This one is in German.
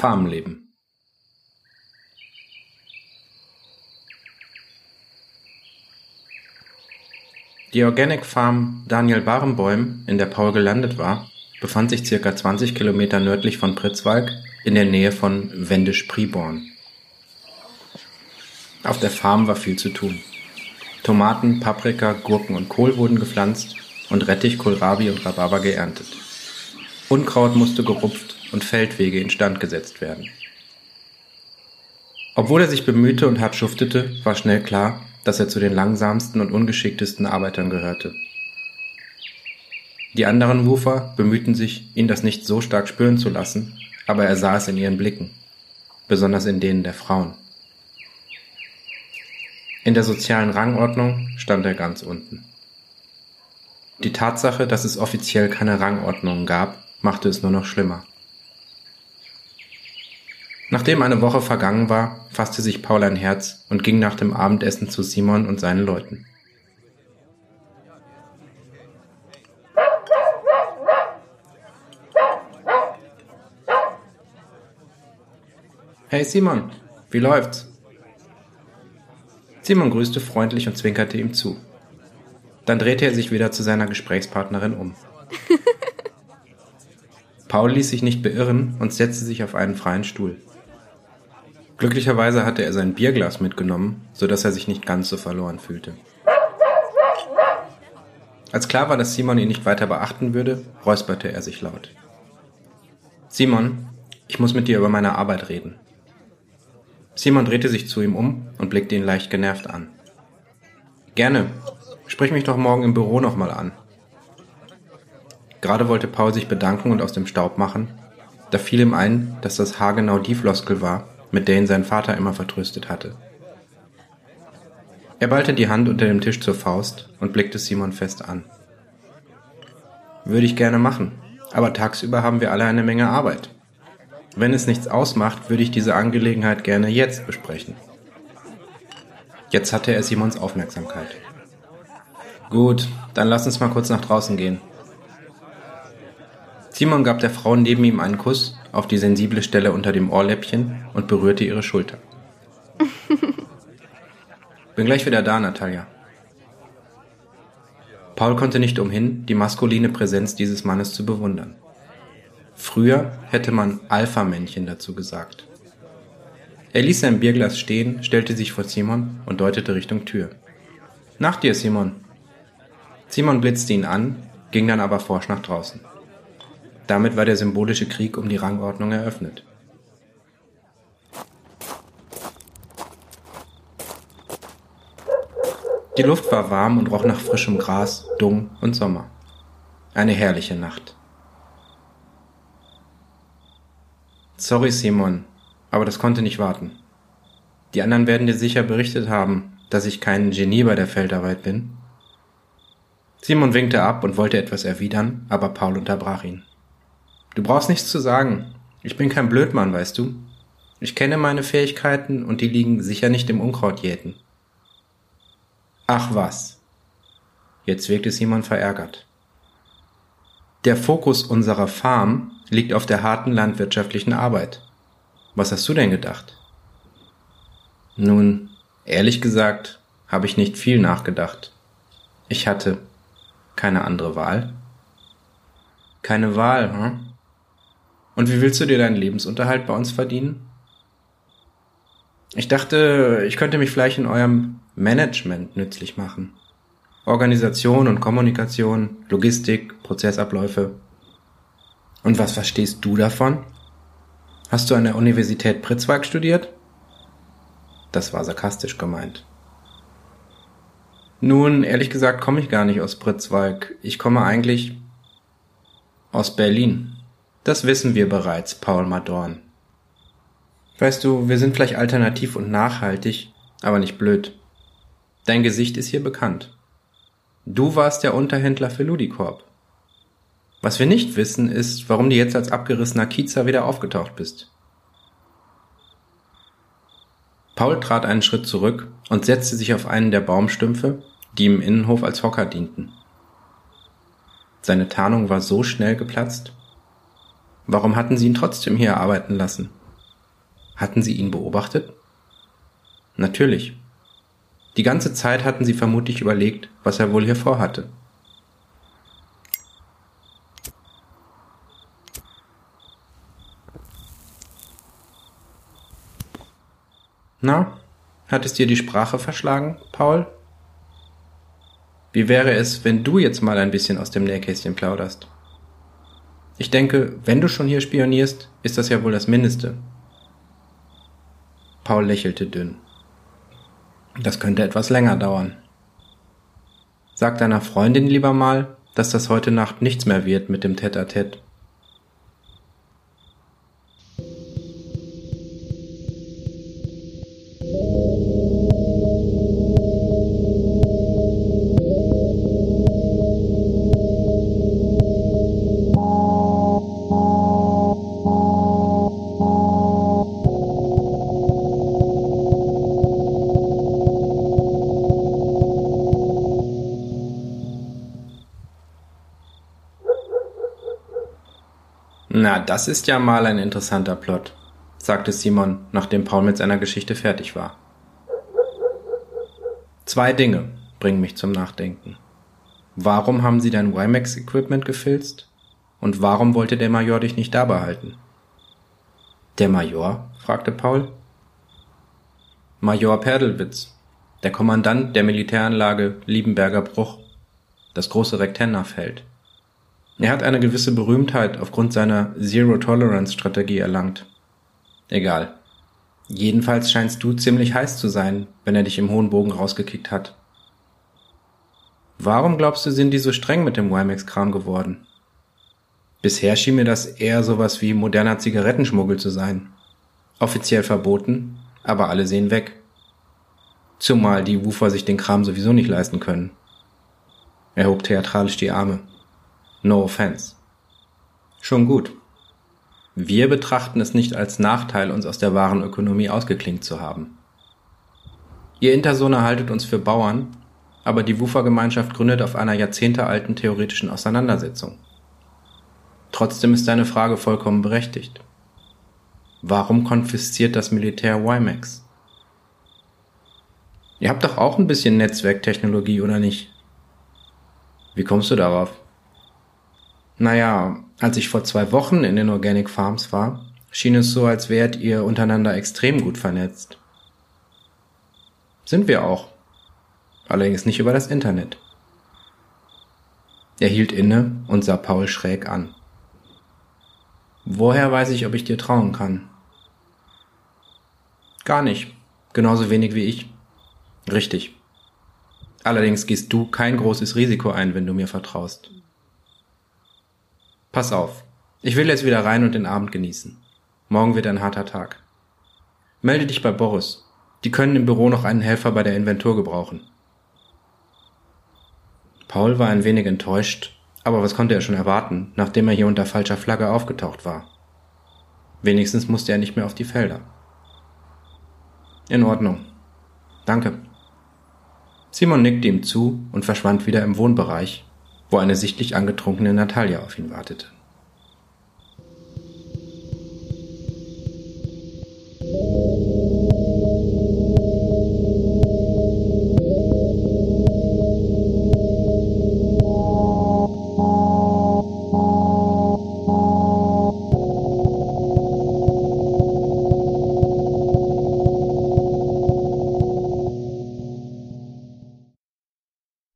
Farmleben. Die Organic Farm Daniel Barenboim, in der Paul gelandet war, befand sich circa 20 Kilometer nördlich von Pritzwalk in der Nähe von Wendisch-Priborn. Auf der Farm war viel zu tun. Tomaten, Paprika, Gurken und Kohl wurden gepflanzt und Rettich, Kohlrabi und Rhabarber geerntet. Unkraut musste gerupft und Feldwege instand gesetzt werden. Obwohl er sich bemühte und hart schuftete, war schnell klar, dass er zu den langsamsten und ungeschicktesten Arbeitern gehörte. Die anderen Wufer bemühten sich, ihn das nicht so stark spüren zu lassen, aber er sah es in ihren Blicken, besonders in denen der Frauen. In der sozialen Rangordnung stand er ganz unten. Die Tatsache, dass es offiziell keine Rangordnungen gab, machte es nur noch schlimmer. Nachdem eine Woche vergangen war, fasste sich Paul ein Herz und ging nach dem Abendessen zu Simon und seinen Leuten. Hey Simon, wie läuft's? Simon grüßte freundlich und zwinkerte ihm zu. Dann drehte er sich wieder zu seiner Gesprächspartnerin um. Paul ließ sich nicht beirren und setzte sich auf einen freien Stuhl. Glücklicherweise hatte er sein Bierglas mitgenommen, so dass er sich nicht ganz so verloren fühlte. Als klar war, dass Simon ihn nicht weiter beachten würde, räusperte er sich laut. Simon, ich muss mit dir über meine Arbeit reden. Simon drehte sich zu ihm um und blickte ihn leicht genervt an. Gerne. Sprich mich doch morgen im Büro nochmal an. Gerade wollte Paul sich bedanken und aus dem Staub machen, da fiel ihm ein, dass das haargenau die Floskel war, mit der ihn sein Vater immer vertröstet hatte. Er ballte die Hand unter dem Tisch zur Faust und blickte Simon fest an. Würde ich gerne machen, aber tagsüber haben wir alle eine Menge Arbeit. Wenn es nichts ausmacht, würde ich diese Angelegenheit gerne jetzt besprechen. Jetzt hatte er Simons Aufmerksamkeit. Gut, dann lass uns mal kurz nach draußen gehen. Simon gab der Frau neben ihm einen Kuss auf die sensible Stelle unter dem Ohrläppchen und berührte ihre Schulter. Bin gleich wieder da, Natalia. Paul konnte nicht umhin, die maskuline Präsenz dieses Mannes zu bewundern. Früher hätte man Alpha-Männchen dazu gesagt. Er ließ sein Bierglas stehen, stellte sich vor Simon und deutete Richtung Tür. Nach dir, Simon. Simon blitzte ihn an, ging dann aber forsch nach draußen. Damit war der symbolische Krieg um die Rangordnung eröffnet. Die Luft war warm und roch nach frischem Gras, Dung und Sommer. Eine herrliche Nacht. Sorry, Simon, aber das konnte nicht warten. Die anderen werden dir sicher berichtet haben, dass ich kein Genie bei der Feldarbeit bin. Simon winkte ab und wollte etwas erwidern, aber Paul unterbrach ihn. Du brauchst nichts zu sagen. Ich bin kein Blödmann, weißt du. Ich kenne meine Fähigkeiten und die liegen sicher nicht im Unkrautjäten. Ach was. Jetzt wirkte Simon verärgert. Der Fokus unserer Farm liegt auf der harten landwirtschaftlichen Arbeit. Was hast du denn gedacht? Nun, ehrlich gesagt, habe ich nicht viel nachgedacht. Ich hatte keine andere Wahl. Keine Wahl, hm? Und wie willst du dir deinen Lebensunterhalt bei uns verdienen? Ich dachte, ich könnte mich vielleicht in eurem Management nützlich machen. Organisation und Kommunikation, Logistik, Prozessabläufe. Und was verstehst du davon? Hast du an der Universität Pritzwalk studiert? Das war sarkastisch gemeint. Nun, ehrlich gesagt komme ich gar nicht aus Pritzwalk. Ich komme eigentlich aus Berlin. Das wissen wir bereits, Paul Madorn. Weißt du, wir sind vielleicht alternativ und nachhaltig, aber nicht blöd. Dein Gesicht ist hier bekannt. Du warst der Unterhändler für Ludicorp. Was wir nicht wissen, ist, warum du jetzt als abgerissener Kiezer wieder aufgetaucht bist. Paul trat einen Schritt zurück und setzte sich auf einen der Baumstümpfe, die im Innenhof als Hocker dienten. Seine Tarnung war so schnell geplatzt, Warum hatten sie ihn trotzdem hier arbeiten lassen? Hatten sie ihn beobachtet? Natürlich. Die ganze Zeit hatten sie vermutlich überlegt, was er wohl hier vorhatte. Na, hat es dir die Sprache verschlagen, Paul? Wie wäre es, wenn du jetzt mal ein bisschen aus dem Nähkästchen plauderst? Ich denke, wenn du schon hier spionierst, ist das ja wohl das Mindeste. Paul lächelte dünn. Das könnte etwas länger dauern. Sag deiner Freundin lieber mal, dass das heute Nacht nichts mehr wird mit dem Tête-à-Tête. Na, das ist ja mal ein interessanter Plot, sagte Simon, nachdem Paul mit seiner Geschichte fertig war. Zwei Dinge bringen mich zum Nachdenken. Warum haben Sie dein WiMAX-Equipment gefilzt? Und warum wollte der Major dich nicht dabei halten? Der Major? fragte Paul. Major Perdelwitz, der Kommandant der Militäranlage Liebenberger Bruch, das große Rektennerfeld. Er hat eine gewisse Berühmtheit aufgrund seiner Zero-Tolerance-Strategie erlangt. Egal. Jedenfalls scheinst du ziemlich heiß zu sein, wenn er dich im hohen Bogen rausgekickt hat. Warum glaubst du, sind die so streng mit dem WiMAX-Kram geworden? Bisher schien mir das eher sowas wie moderner Zigarettenschmuggel zu sein. Offiziell verboten, aber alle sehen weg. Zumal die Woofer sich den Kram sowieso nicht leisten können. Er hob theatralisch die Arme. No offense. Schon gut. Wir betrachten es nicht als Nachteil, uns aus der wahren Ökonomie ausgeklinkt zu haben. Ihr Intersohne haltet uns für Bauern, aber die Wufa-Gemeinschaft gründet auf einer jahrzehntealten theoretischen Auseinandersetzung. Trotzdem ist deine Frage vollkommen berechtigt. Warum konfisziert das Militär WiMAX? Ihr habt doch auch ein bisschen Netzwerktechnologie, oder nicht? Wie kommst du darauf? Naja, als ich vor zwei Wochen in den Organic Farms war, schien es so, als wärt ihr untereinander extrem gut vernetzt. Sind wir auch. Allerdings nicht über das Internet. Er hielt inne und sah Paul schräg an. Woher weiß ich, ob ich dir trauen kann? Gar nicht. Genauso wenig wie ich. Richtig. Allerdings gehst du kein großes Risiko ein, wenn du mir vertraust. Pass auf. Ich will jetzt wieder rein und den Abend genießen. Morgen wird ein harter Tag. Melde dich bei Boris. Die können im Büro noch einen Helfer bei der Inventur gebrauchen. Paul war ein wenig enttäuscht, aber was konnte er schon erwarten, nachdem er hier unter falscher Flagge aufgetaucht war? Wenigstens musste er nicht mehr auf die Felder. In Ordnung. Danke. Simon nickte ihm zu und verschwand wieder im Wohnbereich, wo eine sichtlich angetrunkene Natalia auf ihn wartete.